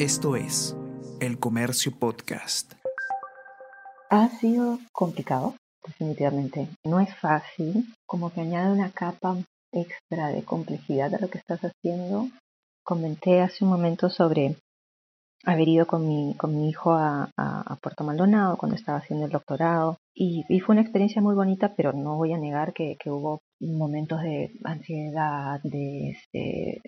Esto es El Comercio Podcast. Ha sido complicado, definitivamente. No es fácil, como que añade una capa extra de complejidad a lo que estás haciendo. Comenté hace un momento sobre haber ido con mi, con mi hijo a, Puerto Maldonado cuando estaba haciendo el doctorado y, fue una experiencia muy bonita, pero no voy a negar que, hubo momentos de ansiedad, de este,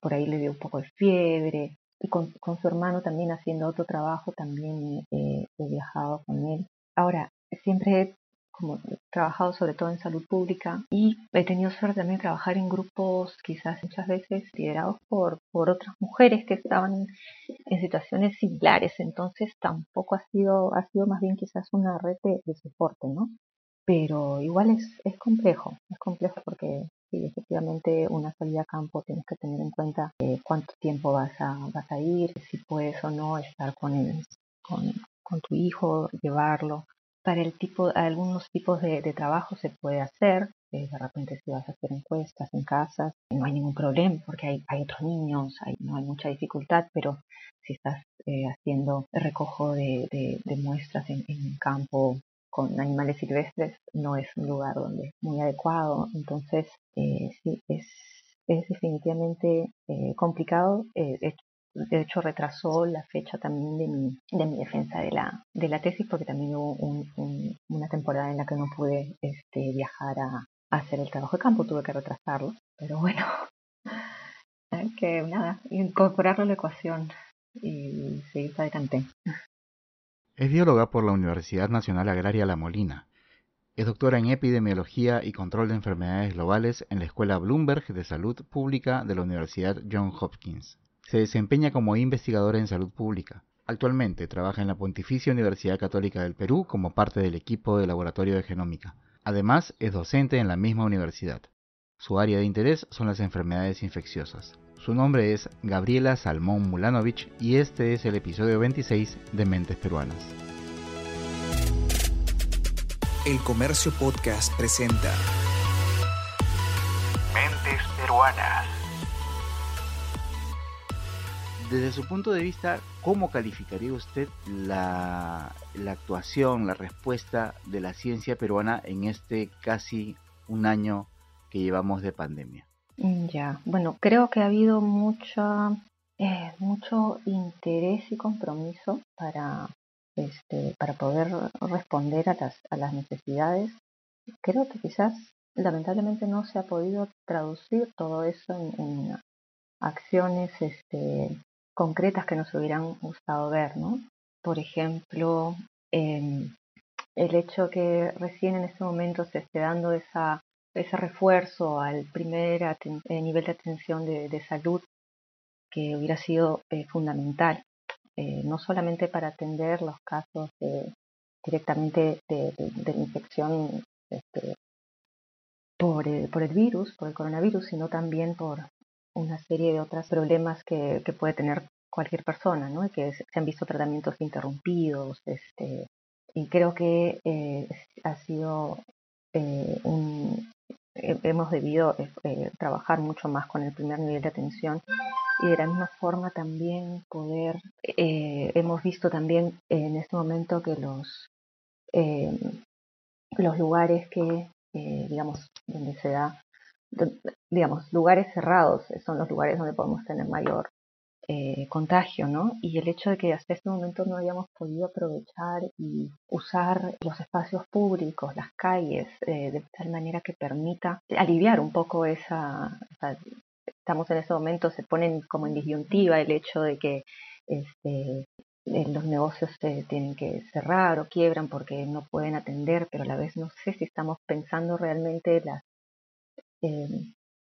por ahí le dio un poco de fiebre y con, su hermano también haciendo otro trabajo también eh, he viajado con él. Ahora, siempre como he trabajado sobre todo en salud pública y he tenido suerte también de trabajar en grupos quizás muchas veces liderados por, por otras mujeres que estaban en situaciones similares, entonces tampoco ha sido, ha sido más bien quizás una red de, soporte, ¿no? Pero igual es, es complejo, es complejo porque sí, efectivamente una salida a campo tienes que tener en cuenta eh, cuánto tiempo vas a, vas a ir, si puedes o no estar con, el, con, con tu hijo, llevarlo para el tipo, algunos tipos de, trabajo se puede hacer. Eh, de repente si vas a hacer encuestas en casas, no hay ningún problema porque hay, hay otros niños, hay, no hay mucha dificultad, pero si estás eh, haciendo recojo de, muestras en, en campo con animales silvestres, no es un lugar donde muy adecuado. Entonces, eh, sí, es, es definitivamente eh, complicado. Eh, de hecho retrasó la fecha también de mi, de mi defensa de la, de la tesis porque también hubo una temporada en la que no pude este, viajar a, hacer el trabajo de campo, tuve que retrasarlo, pero bueno, que nada, incorporarlo a la ecuación y seguir adelante. Es bióloga por la Universidad Nacional Agraria La Molina. Es doctora en epidemiología y control de enfermedades globales en la Escuela Bloomberg de Salud Pública de la Universidad Johns Hopkins. Se desempeña como investigadora en salud pública. Actualmente trabaja en la Pontificia Universidad Católica del Perú como parte del equipo de laboratorio de genómica. Además, es docente en la misma universidad. Su área de interés son las enfermedades infecciosas. Su nombre es Gabriela Salmón Mulanovich y este es el episodio 26 de Mentes Peruanas. El Comercio Podcast presenta Mentes Peruanas. Desde su punto de vista, ¿cómo calificaría usted la, actuación, la respuesta de la ciencia peruana en este casi un año que llevamos de pandemia? Ya, bueno, creo que ha habido mucha, eh, mucho interés y compromiso para, este, para poder responder a las, a las necesidades. Creo que quizás lamentablemente no se ha podido traducir todo eso en, en acciones este, concretas que nos hubieran gustado ver, ¿no? Por ejemplo, em, el hecho que recién en este momento se esté dando esa, ese refuerzo al primer eh, nivel de atención de, salud que hubiera sido eh, fundamental, eh, no solamente para atender los casos directamente de, de, infección este, por, el, por el virus, por el coronavirus, sino también por una serie de otros problemas que, puede tener cualquier persona, ¿no? que se han visto tratamientos interrumpidos, este, y creo que ha sido eh, un, hemos debido eh, trabajar mucho más con el primer nivel de atención y de la misma forma también poder, hemos visto también en este momento que los, los lugares que, digamos, donde se da digamos, lugares cerrados son los lugares donde podemos tener mayor eh, contagio, ¿no? Y el hecho de que hasta este momento no hayamos podido aprovechar y usar los espacios públicos, las calles, eh, de tal manera que permita aliviar un poco esa, estamos en ese momento, se ponen como en disyuntiva el hecho de que este, eh, los negocios se tienen que cerrar o quiebran porque no pueden atender, pero a la vez no sé si estamos pensando realmente las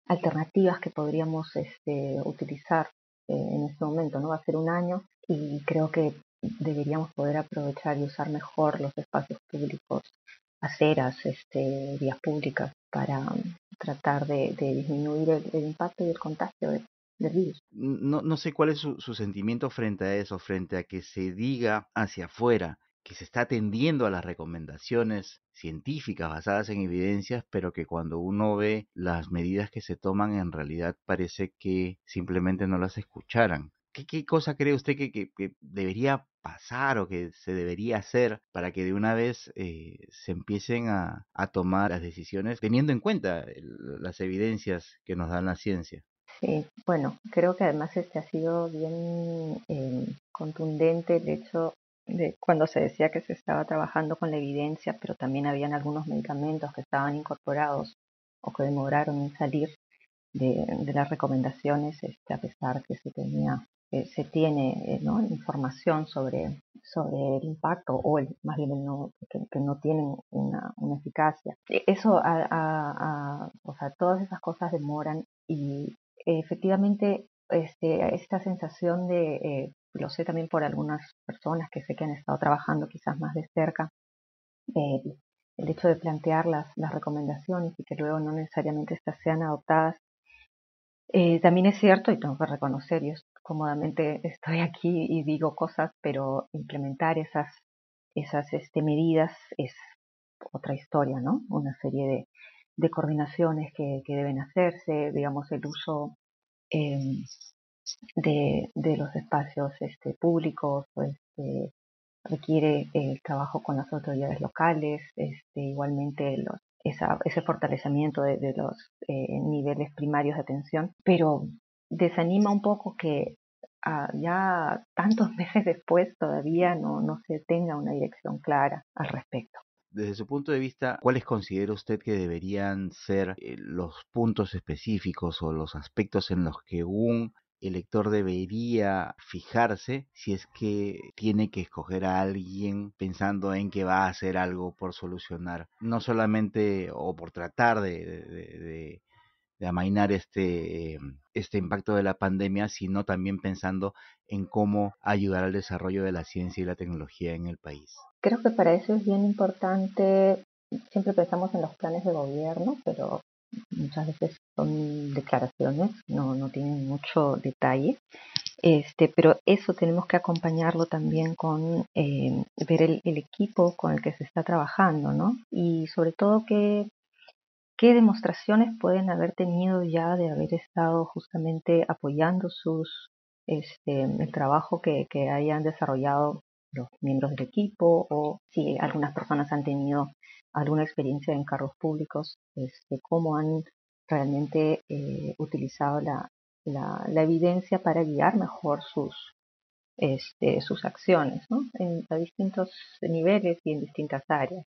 alternativas que podríamos este, utilizar eh, en este momento, ¿no? Va a ser un año y creo que deberíamos poder aprovechar y usar mejor los espacios públicos, aceras, este, vías públicas para um, tratar de, disminuir el, impacto y el contagio del virus. No, no sé cuál es su, su sentimiento frente a eso, frente a que se diga hacia afuera que se está atendiendo a las recomendaciones científicas basadas en evidencias, pero que cuando uno ve las medidas que se toman en realidad parece que simplemente no las escucharan. ¿Qué, cosa cree usted que, debería pasar o que se debería hacer para que de una vez eh, se empiecen a, tomar las decisiones teniendo en cuenta las evidencias que nos dan la ciencia? Sí, bueno, creo que además este ha sido bien eh, contundente el hecho de cuando se decía que se estaba trabajando con la evidencia, pero también habían algunos medicamentos que estaban incorporados o que demoraron en salir de, las recomendaciones, este, a pesar que se tenía eh, se tiene eh, ¿no? información sobre, sobre el impacto o el, más bien no, que, no tienen una, una eficacia. E, eso, a, o sea, todas esas cosas demoran y efectivamente este, esta sensación de, eh, lo sé también por algunas personas que sé que han estado trabajando quizás más de cerca, el hecho de plantear las, las recomendaciones y que luego no necesariamente estas sean adoptadas eh, también es cierto, y tengo que reconocer, yo cómodamente estoy aquí y digo cosas, pero implementar esas, esas este, medidas es otra historia, ¿no? Una serie de, de coordinaciones que, que, deben hacerse, digamos, el uso em, de, de, los espacios este, públicos, pues, requiere el trabajo con las autoridades locales, este, igualmente los, ese fortalecimiento de, los eh, niveles primarios de atención, pero desanima un poco que ah, ya tantos meses después todavía no, no se tenga una dirección clara al respecto. Desde su punto de vista, ¿cuáles considera usted que deberían ser eh, los puntos específicos o los aspectos en los que un el lector debería fijarse si es que tiene que escoger a alguien pensando en que va a hacer algo por solucionar, no solamente o por tratar de, amainar este, este impacto de la pandemia, sino también pensando en cómo ayudar al desarrollo de la ciencia y la tecnología en el país. Creo que para eso es bien importante, siempre pensamos en los planes de gobierno, pero muchas veces son declaraciones, no, no tienen mucho detalle. Este, pero eso tenemos que acompañarlo también con eh, ver el, equipo con el que se está trabajando, ¿no? Y sobre todo qué, qué demostraciones pueden haber tenido ya de haber estado justamente apoyando sus, este, el trabajo que, que hayan desarrollado los miembros del equipo o si algunas personas han tenido alguna experiencia en cargos públicos, este, cómo han realmente eh, utilizado la, la, evidencia para guiar mejor sus, este, sus acciones ¿no? en, a distintos niveles y en distintas áreas.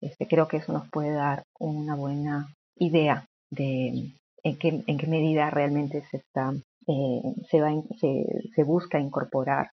Este, creo que eso nos puede dar una buena idea de en qué, en qué medida realmente se, está, eh, se, va, se, se busca incorporar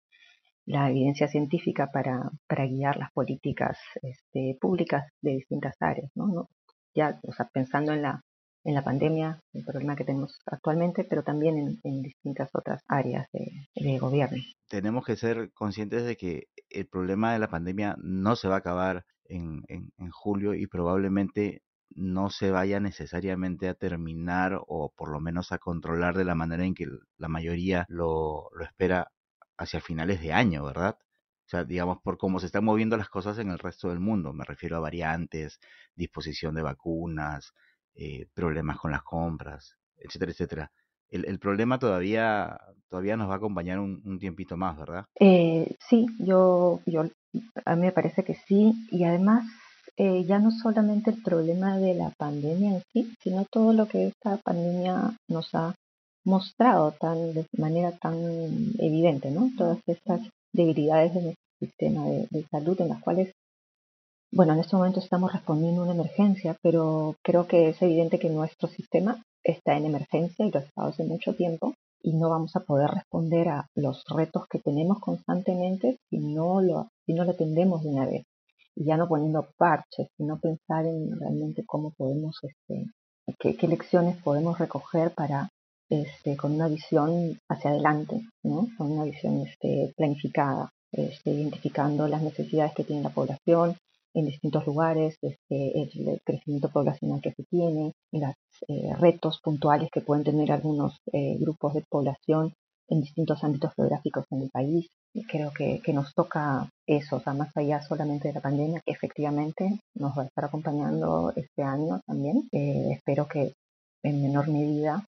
la evidencia científica para, para guiar las políticas este, públicas de distintas áreas, ¿no? Ya, o sea, pensando en la, en la pandemia, el problema que tenemos actualmente, pero también en, distintas otras áreas de, gobierno. Tenemos que ser conscientes de que el problema de la pandemia no se va a acabar en, en, en julio y probablemente no se vaya necesariamente a terminar o por lo menos a controlar de la manera en que la mayoría lo, lo espera hacia finales de año, ¿verdad? O sea, digamos, por cómo se están moviendo las cosas en el resto del mundo. Me refiero a variantes, disposición de vacunas, eh, problemas con las compras, etcétera, etcétera. El, problema todavía, todavía nos va a acompañar un, tiempito más, ¿verdad? Eh, sí, yo, yo, a mí me parece que sí. Y además, eh, ya no solamente el problema de la pandemia en sí, sino todo lo que esta pandemia nos ha mostrado tan, de manera tan evidente, ¿no? Todas estas debilidades de nuestro sistema de, salud en las cuales, bueno, en este momento estamos respondiendo a una emergencia, pero creo que es evidente que nuestro sistema está en emergencia y lo ha estado hace mucho tiempo y no vamos a poder responder a los retos que tenemos constantemente si no lo, si no lo atendemos de una vez. Y ya no poniendo parches, sino pensar en realmente cómo podemos, este, qué, qué lecciones podemos recoger para este, con una visión hacia adelante, ¿no? con una visión este, planificada, este, identificando las necesidades que tiene la población en distintos lugares, este, el, crecimiento poblacional que se tiene, los eh, retos puntuales que pueden tener algunos eh, grupos de población en distintos ámbitos geográficos en el país. Creo que, nos toca eso, o más allá solamente de la pandemia, que efectivamente nos va a estar acompañando este año también. Eh, espero que en menor medida,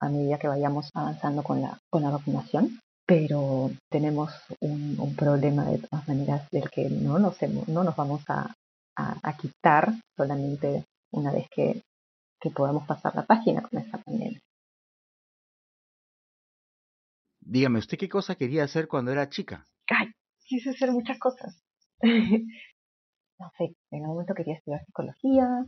a medida que vayamos avanzando con la, con la vacunación. Pero tenemos un, problema de todas maneras del que no nos, no nos vamos a, a, quitar solamente una vez que, que podamos pasar la página con esta pandemia. Dígame, ¿usted qué cosa quería hacer cuando era chica? Ay, quise hacer muchas cosas. no sé, en algún momento quería estudiar psicología,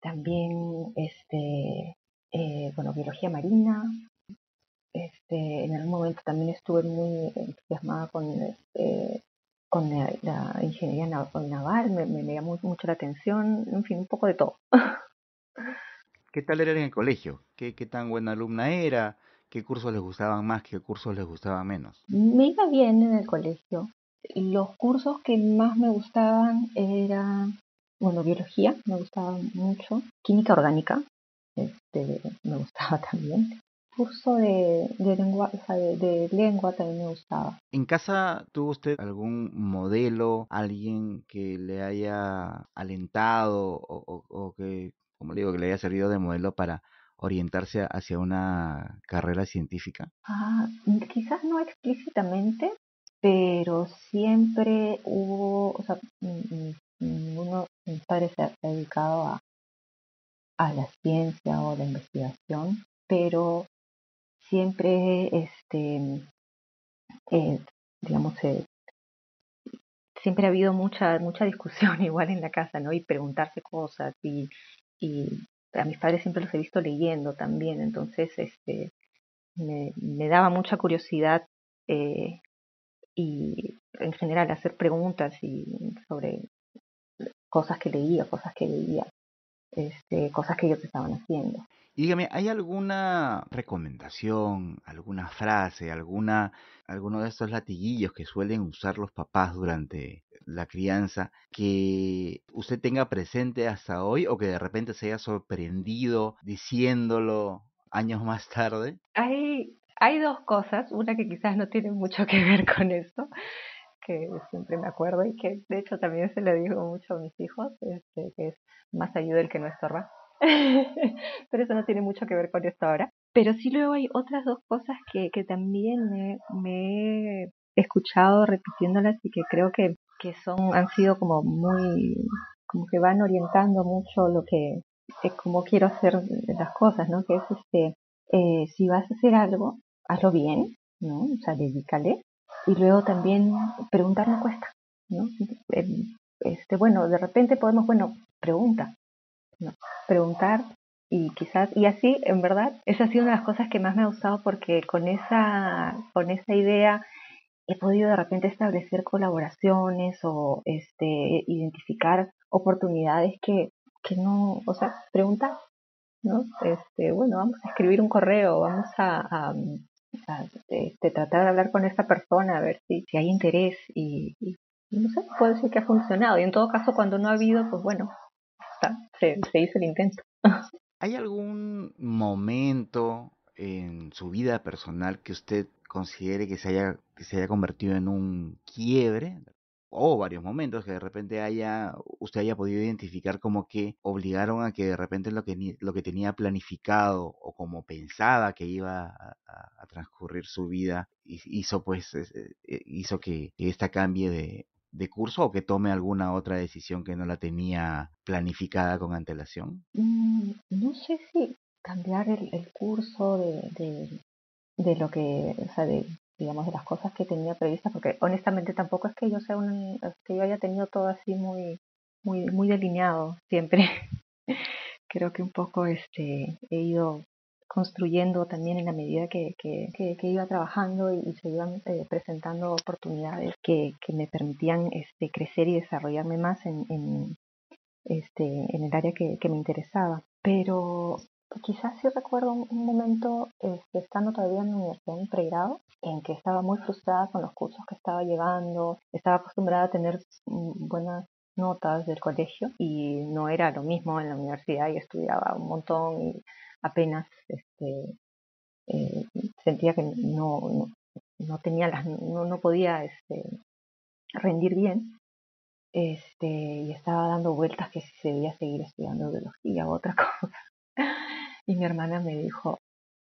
también, este, eh, bueno, biología marina. Este, en algún momento también estuve muy entusiasmada con, este, con la, ingeniería naval, me, me, llamó mucho la atención, en fin, un poco de todo. ¿Qué tal era en el colegio? ¿Qué, qué tan buena alumna era? ¿Qué cursos les gustaban más? ¿Qué cursos les gustaban menos? Me iba bien en el colegio. Los cursos que más me gustaban eran, bueno, biología, me gustaba mucho, química orgánica, este, me gustaba también. Curso de, de lengua, o sea, de, lengua también me gustaba. ¿En casa tuvo usted algún modelo, alguien que le haya alentado o, o que, como le digo, que le haya servido de modelo para orientarse hacia una carrera científica? Ah, quizás no explícitamente, pero siempre hubo, o sea, ninguno de mis padres se ha dedicado a, a la ciencia o la investigación, pero siempre, este, eh, digamos, eh, siempre ha habido mucha mucha discusión igual en la casa, ¿no? Y preguntarse cosas y, y a mis padres siempre los he visto leyendo también, entonces este, me, me daba mucha curiosidad eh, y en general hacer preguntas y sobre cosas que leía, cosas que leía, este, cosas que ellos estaban haciendo. Y dígame, ¿hay alguna recomendación, alguna frase, alguna, alguno de estos latiguillos que suelen usar los papás durante la crianza que usted tenga presente hasta hoy o que de repente se haya sorprendido diciéndolo años más tarde? Hay, hay dos cosas, una que quizás no tiene mucho que ver con eso, que siempre me acuerdo y que de hecho también se lo digo mucho a mis hijos, este, que es más ayuda el que no estorba. Pero eso no tiene mucho que ver con esto ahora. Pero sí luego hay otras dos cosas que, que también me, me he escuchado repitiéndolas y que creo que que son, han sido como muy, como que van orientando mucho lo que, es como quiero hacer las cosas, ¿no? Que es este, eh, si vas a hacer algo, hazlo bien, ¿no? O sea, dedícale. Y luego también preguntar no cuesta, ¿no? Este, bueno, de repente podemos, bueno, pregunta, ¿no? Preguntar y quizás, y así, en verdad, esa ha sido una de las cosas que más me ha gustado porque con esa, con esa idea he podido de repente establecer colaboraciones o este, identificar oportunidades que, que no, o sea, preguntar, ¿no? Este, bueno, vamos a escribir un correo, vamos a, este, tratar de hablar con esta persona a ver si, si hay interés y, no sé, puede ser que ha funcionado. Y en todo caso, cuando no ha habido, pues bueno, se, se hizo el intento. ¿Hay algún momento en su vida personal que usted considere que se haya, que se haya convertido en un quiebre o varios momentos que de repente haya usted haya podido identificar como que obligaron a que de repente lo que lo que tenía planificado o como pensaba que iba a, transcurrir su vida hizo pues eh, hizo que esta cambie de, de curso o que tome alguna otra decisión que no la tenía planificada con antelación? Mm, no sé si cambiar el, curso de, de lo que, o sea, de, digamos, de las cosas que tenía previstas, porque honestamente tampoco es que yo sea un, que yo haya tenido todo así muy, muy, muy delineado siempre. Creo que un poco este, he ido construyendo también en la medida que, que, iba trabajando y, se iban eh, presentando oportunidades que, me permitían este, crecer y desarrollarme más en, en, este, en el área que me interesaba. Pero Quizás sí recuerdo un, momento, este, estando todavía en la universidad en pregrado, en que estaba muy frustrada con los cursos que estaba llevando, estaba acostumbrada a tener mm, buenas notas del colegio y no era lo mismo en la universidad y estudiaba un montón y apenas este, eh, sentía que no, no, tenía las, no, no podía este, rendir bien este, y estaba dando vueltas que si se debía seguir estudiando biología u otra cosa. Y mi hermana me dijo,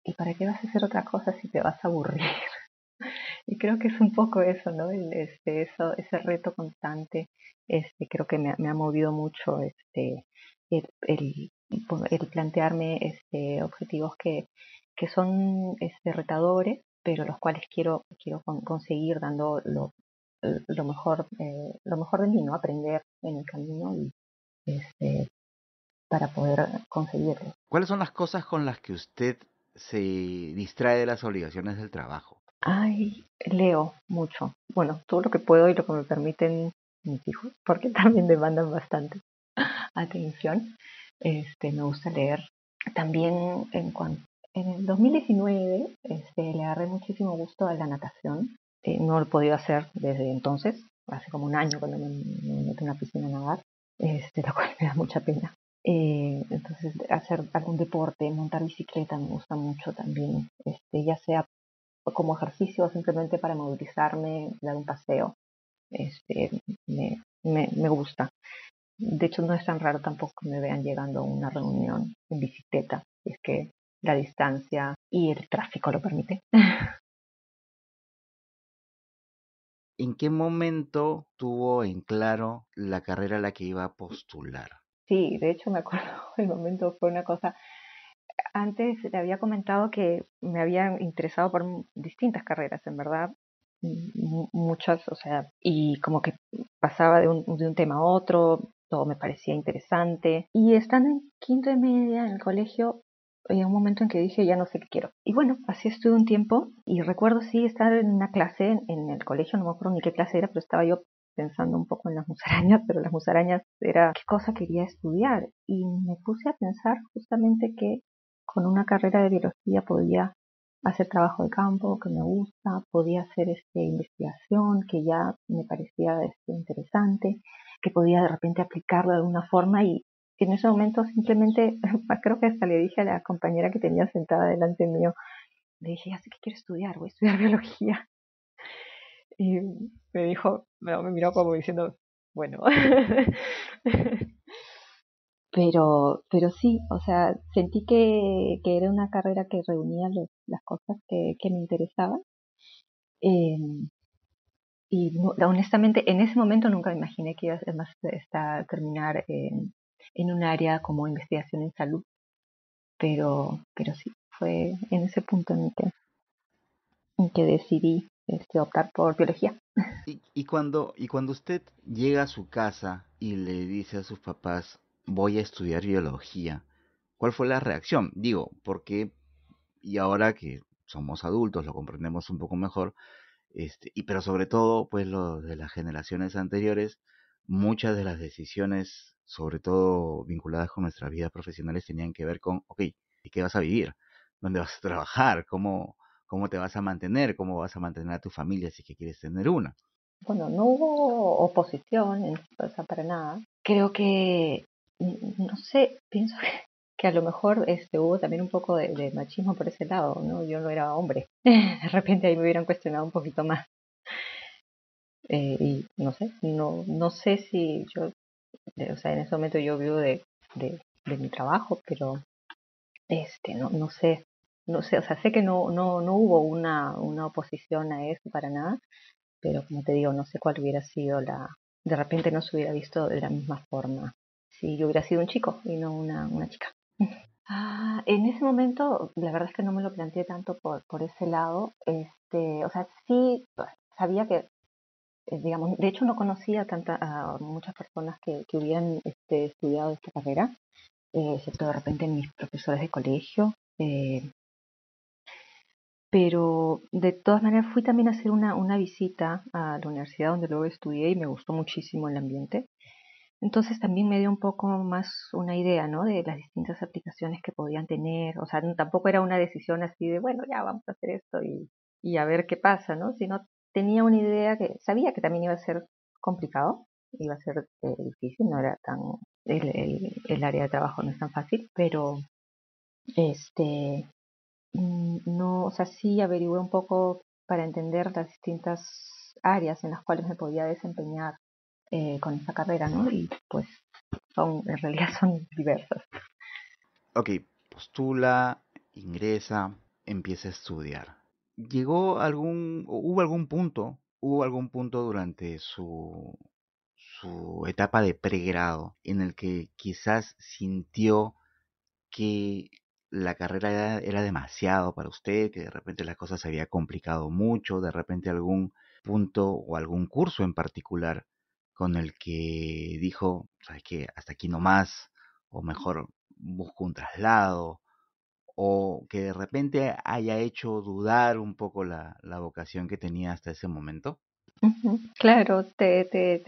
¿y para qué vas a hacer otra cosa si te vas a aburrir? Y creo que es un poco eso, ¿no? este, eso, ese reto constante, este, creo que me, ha movido mucho, este, el, el, plantearme, este, objetivos que, que son, este, retadores, pero los cuales quiero, quiero conseguir dando lo, lo mejor, eh, lo mejor de mí, ¿no? Aprender en el camino y, este, para poder conseguirlo. ¿Cuáles son las cosas con las que usted se distrae de las obligaciones del trabajo? Ay, leo mucho. Bueno, todo lo que puedo y lo que me permiten mis hijos, porque también demandan bastante atención. Este, me gusta leer. También en cuanto en el 2019 este, le agarré muchísimo gusto a la natación. Eh, no lo he podido hacer desde entonces, hace como un año cuando me, me metí en una piscina a nadar, este, lo cual me da mucha pena. Eh, entonces, hacer algún deporte, montar bicicleta me gusta mucho también, este, ya sea como ejercicio o simplemente para movilizarme, dar un paseo. Este, me, me, gusta. De hecho, no es tan raro tampoco que me vean llegando a una reunión en bicicleta, es que la distancia y el tráfico lo permite. ¿En qué momento tuvo en claro la carrera a la que iba a postular? Sí, de hecho me acuerdo, el momento fue una cosa, antes le había comentado que me había interesado por distintas carreras, en verdad, muchas, o sea, y como que pasaba de un, de un tema a otro, todo me parecía interesante. Y estando en quinto de media en el colegio, había un momento en que dije, ya no sé qué quiero. Y bueno, así estuve un tiempo y recuerdo sí estar en una clase en el colegio, no me acuerdo ni qué clase era, pero estaba yo pensando un poco en las musarañas, pero las musarañas era qué cosa quería estudiar. Y me puse a pensar justamente que con una carrera de biología podía hacer trabajo de campo que me gusta, podía hacer este, investigación que ya me parecía este, interesante, que podía de repente aplicarlo de alguna forma y en ese momento simplemente, creo que hasta le dije a la compañera que tenía sentada delante mío, le dije, ya sé que quiero estudiar, voy a estudiar biología. Y me dijo, me, miró como diciendo, bueno. pero, pero sí, o sea, sentí que, que era una carrera que reunía las cosas que, que me interesaban. Eh, y honestamente, en ese momento nunca me imaginé que iba a terminar en, en un área como investigación en salud. Pero, pero sí, fue en ese punto en que, en que decidí este, optar por biología. Y, y, cuando, y cuando usted llega a su casa y le dice a sus papás, voy a estudiar biología, ¿cuál fue la reacción? Digo, porque, y ahora que somos adultos, lo comprendemos un poco mejor, este, y pero sobre todo, pues lo de las generaciones anteriores, muchas de las decisiones, sobre todo vinculadas con nuestras vidas profesionales, tenían que ver con, ok, ¿y qué vas a vivir? ¿Dónde vas a trabajar? ¿Cómo, cómo te vas a mantener? ¿Cómo vas a mantener a tu familia si que quieres tener una? Bueno, no hubo oposición, o sea, para nada. Creo que, no sé, pienso que a lo mejor este, hubo también un poco de, de machismo por ese lado, ¿no? Yo no era hombre. De repente ahí me hubieran cuestionado un poquito más. Eh, y no sé, no, no sé si yo, eh, o sea, en ese momento yo vivo de, de, mi trabajo, pero este, no, no sé, no sé, o sea, sé que no, no, no hubo una, una oposición a eso para nada, pero como te digo, no sé cuál hubiera sido la, de repente no se hubiera visto de la misma forma si yo hubiera sido un chico y no una, una chica. Ah, en ese momento, la verdad es que no me lo planteé tanto por, por ese lado. Este, o sea, sí sabía que eh, digamos, de hecho no conocía tanta, a muchas personas que, que hubieran este, estudiado esta carrera, eh, excepto de repente mis profesores de colegio. Eh, pero de todas maneras fui también a hacer una, una visita a la universidad donde luego estudié y me gustó muchísimo el ambiente. Entonces también me dio un poco más una idea, ¿no? De las distintas aplicaciones que podían tener. O sea, tampoco era una decisión así de, bueno, ya vamos a hacer esto y, y a ver qué pasa, ¿no? Sino tenía una idea que sabía que también iba a ser complicado, iba a ser eh, difícil, no era tan, el, el, área de trabajo no es tan fácil, pero este, no, o sea, sí averigué un poco para entender las distintas áreas en las cuales me podía desempeñar eh, con esta carrera, ¿no? Y pues son, en realidad son diversas. Ok, postula, ingresa, empieza a estudiar. ¿Llegó algún, hubo algún punto, hubo algún punto durante su, su etapa de pregrado en el que quizás sintió que la carrera era, demasiado para usted, que de repente las cosas se había complicado mucho, de repente algún punto o algún curso en particular con el que dijo, sabes que hasta aquí no más, o mejor busco un traslado, o que de repente haya hecho dudar un poco la, la vocación que tenía hasta ese momento? Claro, te, te,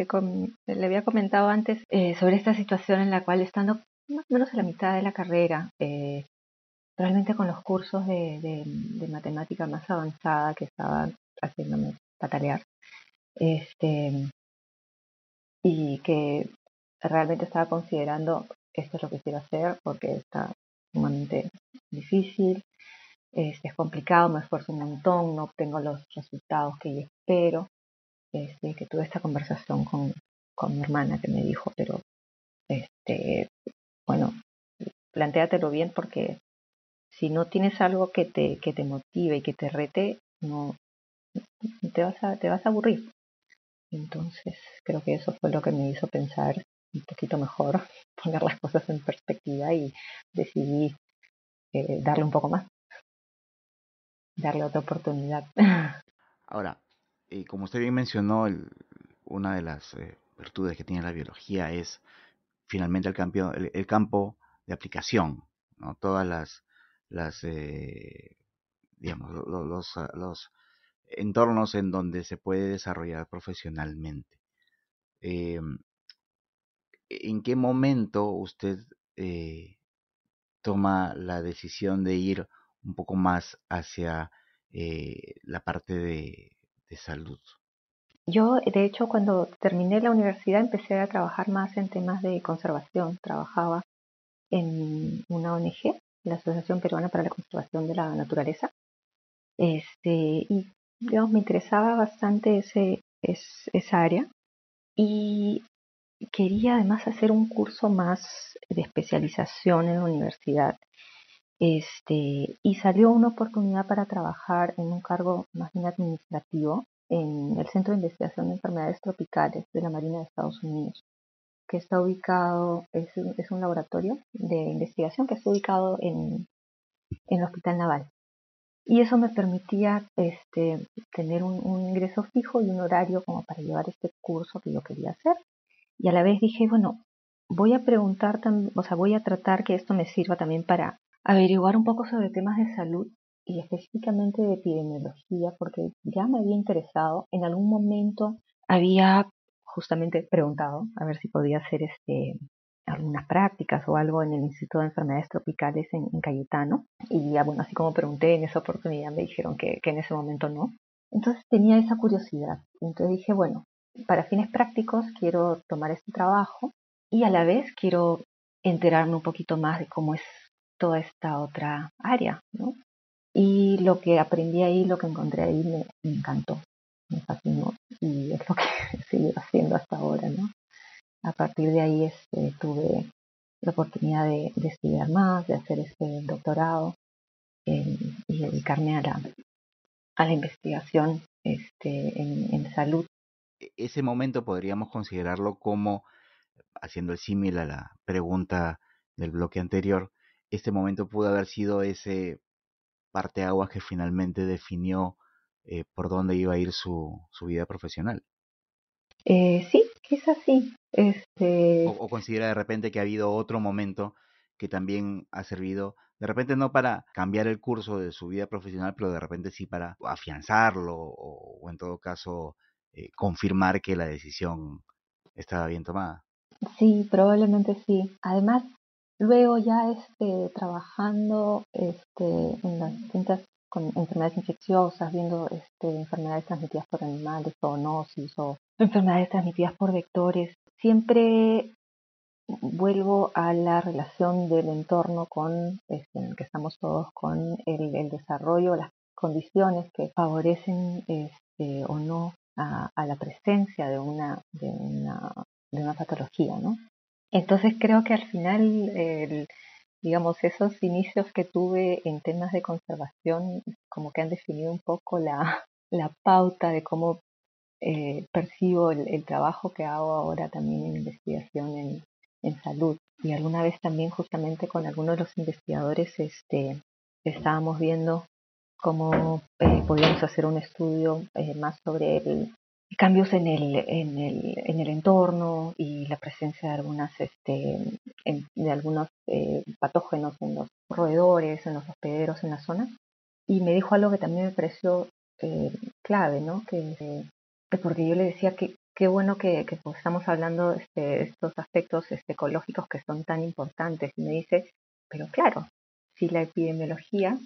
le había comentado antes eh, sobre esta situación en la cual estando más o menos a la mitad de la carrera, eh, realmente con los cursos de, de, matemática más avanzada que estaban haciéndome patalear, este, y que realmente estaba considerando esto es lo que quiero hacer porque está sumamente difícil, este, es complicado, me esfuerzo un montón, no obtengo los resultados que yo espero. Este, que tuve esta conversación con, con mi hermana que me dijo, pero este, bueno, plantéatelo bien porque si no tienes algo que te, que te motive y que te rete, no te vas a, te vas a aburrir. Entonces creo que eso fue lo que me hizo pensar un poquito mejor, poner las cosas en perspectiva y decidí eh, darle un poco más, darle otra oportunidad. Ahora, y como usted bien mencionó, una de las eh, virtudes que tiene la biología es finalmente el, el, campo de aplicación, ¿no? Todas las, las eh, digamos, los, los, entornos en donde se puede desarrollar profesionalmente. Eh, ¿En qué momento usted toma la decisión de ir un poco más hacia la parte de, de salud? Yo, de hecho, cuando terminé la universidad empecé a trabajar más en temas de conservación. Trabajaba en una ONG, la Asociación Peruana para la Conservación de la Naturaleza. Este, y digamos, me interesaba bastante ese, esa área. Y quería además hacer un curso más de especialización en la universidad. Este, y salió una oportunidad para trabajar en un cargo más bien administrativo en el Centro de Investigación de Enfermedades Tropicales de la Marina de Estados Unidos, que está ubicado, es, es un laboratorio de investigación que está ubicado en, en el Hospital Naval. Y eso me permitía este, tener un, un, ingreso fijo y un horario como para llevar este curso que yo quería hacer. Y a la vez dije, bueno, voy a preguntar, o sea, voy a tratar que esto me sirva también para averiguar un poco sobre temas de salud y específicamente de epidemiología, porque ya me había interesado. En algún momento había justamente preguntado a ver si podía hacer este algunas prácticas o algo en el Instituto de Enfermedades Tropicales en, Cayetano. Y ya, bueno, así como pregunté en esa oportunidad, me dijeron que, en ese momento no. Entonces tenía esa curiosidad. Entonces dije, bueno, para fines prácticos quiero tomar este trabajo y a la vez quiero enterarme un poquito más de cómo es toda esta otra área. Y lo que aprendí ahí, lo que encontré ahí me, encantó, me fascinó y es lo que he seguido haciendo hasta ahora, ¿no? A partir de ahí este, tuve la oportunidad de, estudiar más, de hacer este doctorado y dedicarme a la, a la investigación este, en, en salud. E-, ese momento podríamos considerarlo como, haciendo el símil a la pregunta del bloque anterior, este momento pudo haber sido ese parteaguas que finalmente definió eh, por dónde iba a ir su, su vida profesional. Eh, sí, quizás sí. Este... O, considera de repente que ha habido otro momento que también ha servido, de repente no para cambiar el curso de su vida profesional, pero de repente sí para afianzarlo o, en todo caso eh, confirmar que la decisión estaba bien tomada. Sí, probablemente sí. Además, Luego ya este, trabajando este, en las distintas enfermedades infecciosas, viendo este, enfermedades transmitidas por animales, zoonosis o enfermedades transmitidas por vectores, siempre vuelvo a la relación del entorno con este, el que estamos todos con el, desarrollo, las condiciones que favorecen este, o no a, la presencia de una, de una, de una patología, ¿no? Entonces creo que al final digamos, esos inicios que tuve en temas de conservación como que han definido un poco la, la pauta de cómo eh, percibo el, trabajo que hago ahora también en investigación en, en, salud. Y alguna vez también justamente con algunos de los investigadores este, estábamos viendo cómo eh, podíamos hacer un estudio eh, más sobre el, cambios en el, en el, en el entorno y la presencia de algunas este, de algunos eh, patógenos en los roedores, en los hospederos en la zona. Y me dijo algo que también me pareció eh, clave, ¿no? Que, porque yo le decía que qué bueno que, que pues, estamos hablando de este, estos aspectos este, ecológicos que son tan importantes. Y me dice, pero claro, si la epidemiología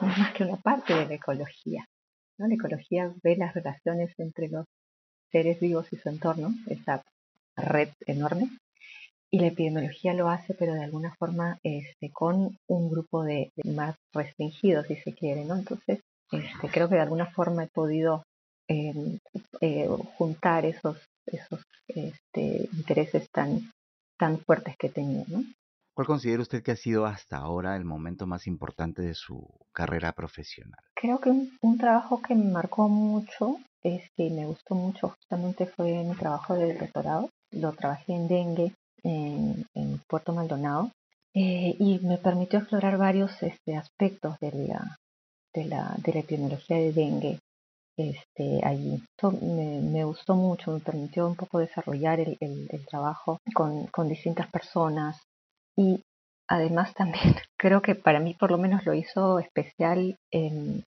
no es más que una parte de la ecología. ¿No? La ecología ve las relaciones entre los seres vivos y su entorno, esa red enorme, y la epidemiología lo hace, pero de alguna forma este, con un grupo de, más restringidos, si se quiere, ¿no? Entonces, este, creo que de alguna forma he podido em, eh, juntar esos, esos este, intereses tan, tan fuertes que tenía, ¿no? ¿Cuál considera usted que ha sido hasta ahora el momento más importante de su carrera profesional? Creo que un, trabajo que me marcó mucho, este, me gustó mucho, justamente fue mi trabajo de doctorado. Lo trabajé en dengue en, Puerto Maldonado eh, y me permitió explorar varios este, aspectos de la, de, la, de la epidemiología de dengue este, allí. Esto me, gustó mucho, me permitió un poco desarrollar el, el, trabajo con, con, distintas personas, y además también creo que para mí por lo menos lo hizo especial. En,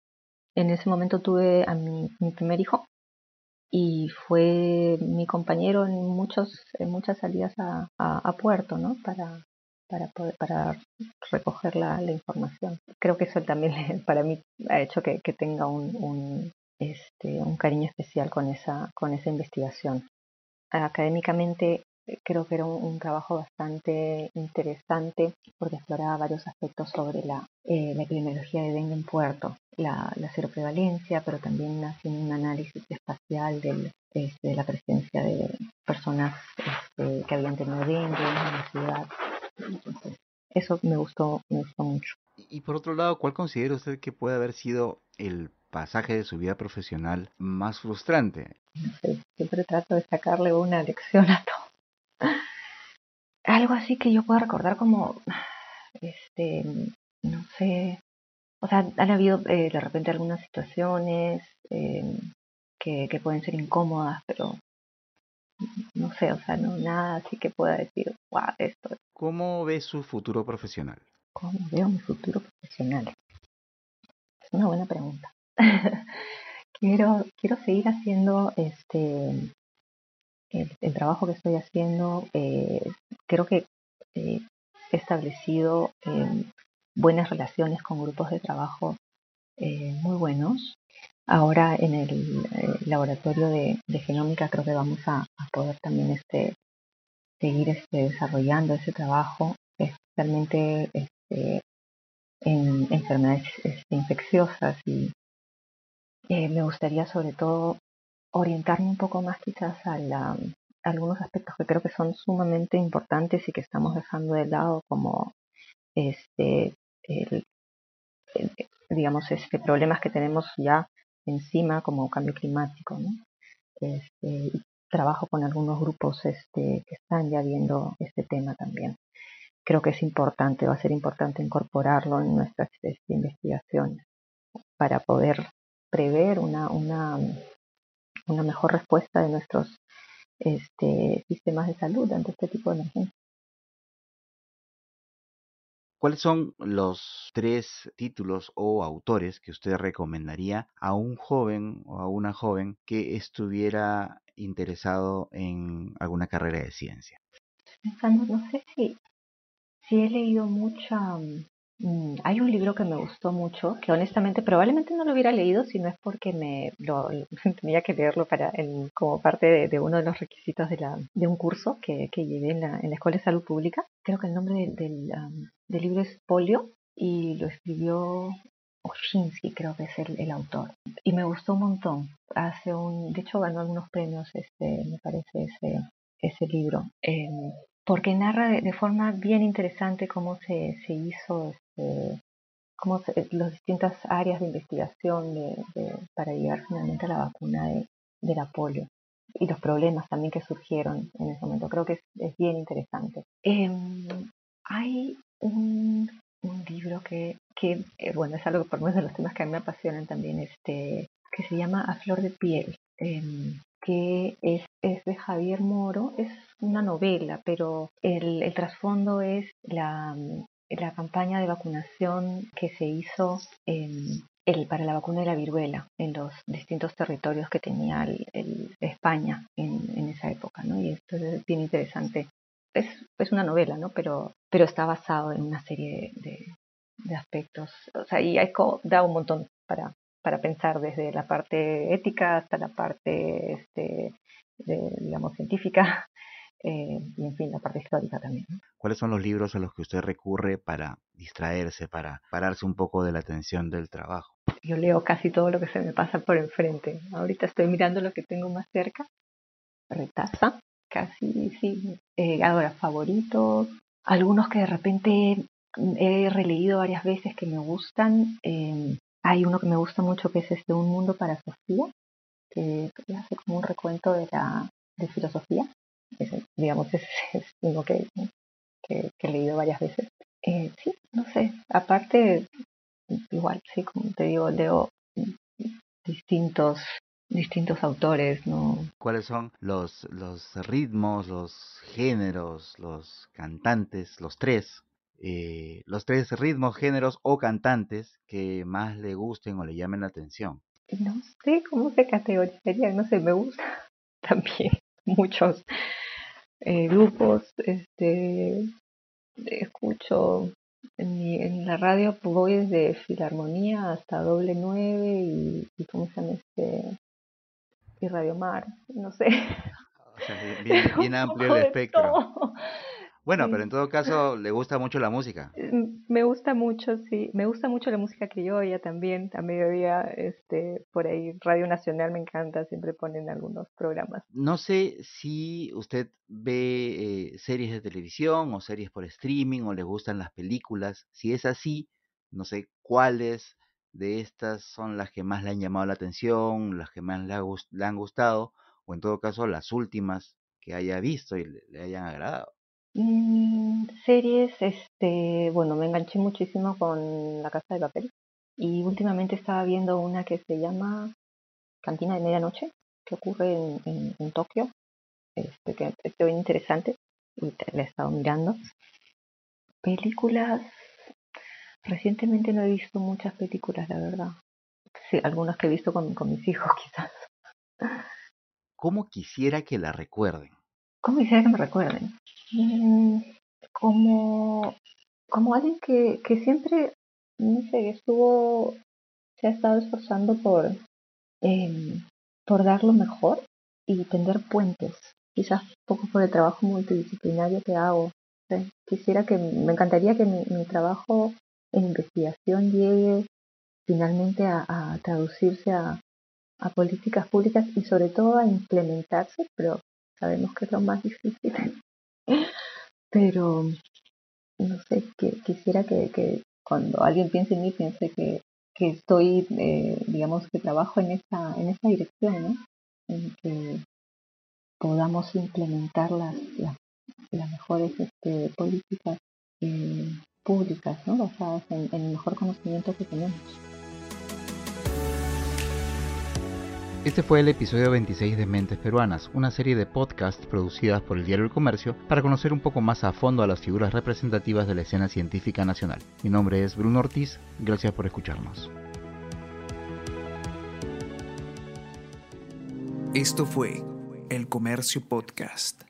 en ese momento tuve a mi, primer hijo y fue mi compañero en muchos en muchas salidas a, a, puerto no para para para recoger la, la, información creo que eso también para mí ha hecho que, que tenga un, un, este un cariño especial con esa con esa investigación académicamente creo que era un, trabajo bastante interesante porque exploraba varios aspectos sobre la, eh, la epidemiología de dengue en Puerto, la, la prevalencia, pero también haciendo un análisis espacial del, este, de la presencia de personas este, que habían tenido dengue en la ciudad. Entonces, eso me gustó, me gustó mucho. Y por otro lado, ¿cuál considera usted que puede haber sido el pasaje de su vida profesional más frustrante? No sé, siempre trato de sacarle una lección a todo algo así que yo pueda recordar como, este, no sé, o sea, han habido eh, de repente algunas situaciones eh, que, que, pueden ser incómodas, pero no sé, o sea, no nada así que pueda decir, wow, esto. ¿Cómo ve su futuro profesional? ¿Cómo veo mi futuro profesional? Es una buena pregunta. quiero, quiero seguir haciendo este el, trabajo que estoy haciendo, eh, creo que eh, he establecido eh, buenas relaciones con grupos de trabajo muy buenos. Ahora en el laboratorio de, genómica creo que vamos a, poder también este, seguir este, desarrollando ese trabajo, especialmente este, en enfermedades este, infecciosas y me gustaría sobre todo orientarme un poco más quizás a, algunos aspectos que creo que son sumamente importantes y que estamos dejando de lado como este digamos este problemas que tenemos ya encima como cambio climático este, trabajo con algunos grupos este, que están ya viendo este tema también. Creo que es importante va a ser importante incorporarlo en nuestras este, investigaciones para poder prever una una mejor respuesta de nuestros este, sistemas de salud ante este tipo de emergencias. ¿Cuáles son los tres títulos o autores que usted recomendaría a un joven o a una joven que estuviera interesado en alguna carrera de ciencia? Pensando, no sé si, si he leído mucha Mm, hay un libro que me gustó mucho, que honestamente probablemente no lo hubiera leído si no es porque me lo, tenía que leerlo para como parte de, uno de los requisitos de, la, de un curso que, que llevé en la, en la Escuela de Salud Pública. Creo que el nombre del, del, libro es Polio y lo escribió Oshinsky, creo que es el, el, autor. Y me gustó un montón. Hace un, de hecho ganó algunos premios, este, me parece, ese, ese libro. Em, porque narra de, forma bien interesante cómo se, se hizo, este, cómo las distintas áreas de investigación para llegar finalmente a la vacuna de, del polio y los problemas también que surgieron en ese momento. Creo que es, bien interesante. Em, hay un, un, libro que, que eh, bueno, es algo por menos de los temas que a mí me apasionan también, este, que se llama A Flor de Piel, em, que es, es, de Javier Moro. Es una novela, pero el, el trasfondo es la, la campaña de vacunación que se hizo en, el, para la vacuna de la viruela en los distintos territorios que tenía el, España en, esa época, ¿no? Y esto es bien interesante. Es, es una novela, ¿no? Pero, pero está basado en una serie de, de aspectos. O sea, y da un montón para, para pensar desde la parte ética hasta la parte, este, digamos, científica eh, y en fin, la parte histórica también. ¿Cuáles son los libros a los que usted recurre para distraerse, para pararse un poco de la atención del trabajo? Yo leo casi todo lo que se me pasa por enfrente. Ahorita estoy mirando lo que tengo más cerca. Retaza, casi, sí. Eh, ahora, favoritos. Algunos que de repente he releído varias veces que me gustan. Eh, hay uno que me gusta mucho que es este Un Mundo para Sofía, que hace como un recuento de la de filosofía digamos, es, uno que, que, he leído varias veces. Eh, sí, no sé, aparte, igual, sí, como te digo, leo distintos distintos autores, ¿no? ¿Cuáles son los, los ritmos, los géneros, los cantantes, los tres, eh, los tres ritmos, géneros o cantantes que más le gusten o le llamen la atención? No sé cómo se categorizaría, no sé, me gusta también muchos eh, grupos, este, escucho en, en, la radio voy desde Filarmonía hasta Doble Nueve y, y ¿cómo se llama este? Y Radio Mar, no sé. O sea, bien, amplio el espectro. Bueno, pero en todo caso, ¿le gusta mucho la música? Mm, me gusta mucho, sí. Me gusta mucho la música criolla también. A mediodía, este, por ahí, Radio Nacional me encanta, siempre ponen algunos programas. No sé si usted ve eh, series de televisión o series por streaming o le gustan las películas. Si es así, no sé cuáles de estas son las que más le han llamado la atención, las que más le, le han gustado, o en todo caso, las últimas que haya visto y le hayan agradado. Mm, series, este, bueno, me enganché muchísimo con La Casa de Papel y últimamente estaba viendo una que se llama Cantina de Medianoche, que ocurre en, Tokio, este, que es bien interesante y la he estado mirando. Películas, recientemente no he visto muchas películas, la verdad. Sí, algunas que he visto con, con mis hijos quizás. ¿Cómo quisiera que la recuerden? ¿Cómo quisiera que me recuerden? Mm, como, como alguien que, que siempre, no sé, estuvo, se ha estado esforzando por, eh, por dar lo mejor y tender puentes. Quizás poco por el trabajo multidisciplinario que hago. Quisiera que, me encantaría que mi, mi trabajo en investigación llegue finalmente a, traducirse a políticas públicas y sobre todo a implementarse, pero sabemos que es lo más difícil. Pero, no sé, que, quisiera que, que cuando alguien piense en mí, piense que, que estoy, eh, digamos, que trabajo en esa, en esa dirección, ¿no? En que podamos implementar las, las, mejores este, políticas eh, públicas, ¿no? Basadas en, en el mejor conocimiento que tenemos. Este fue el episodio 26 de Mentes Peruanas, una serie de podcasts producidas por el diario El Comercio para conocer un poco más a fondo a las figuras representativas de la escena científica nacional. Mi nombre es Bruno Ortiz, gracias por escucharnos. Esto fue El Comercio Podcast.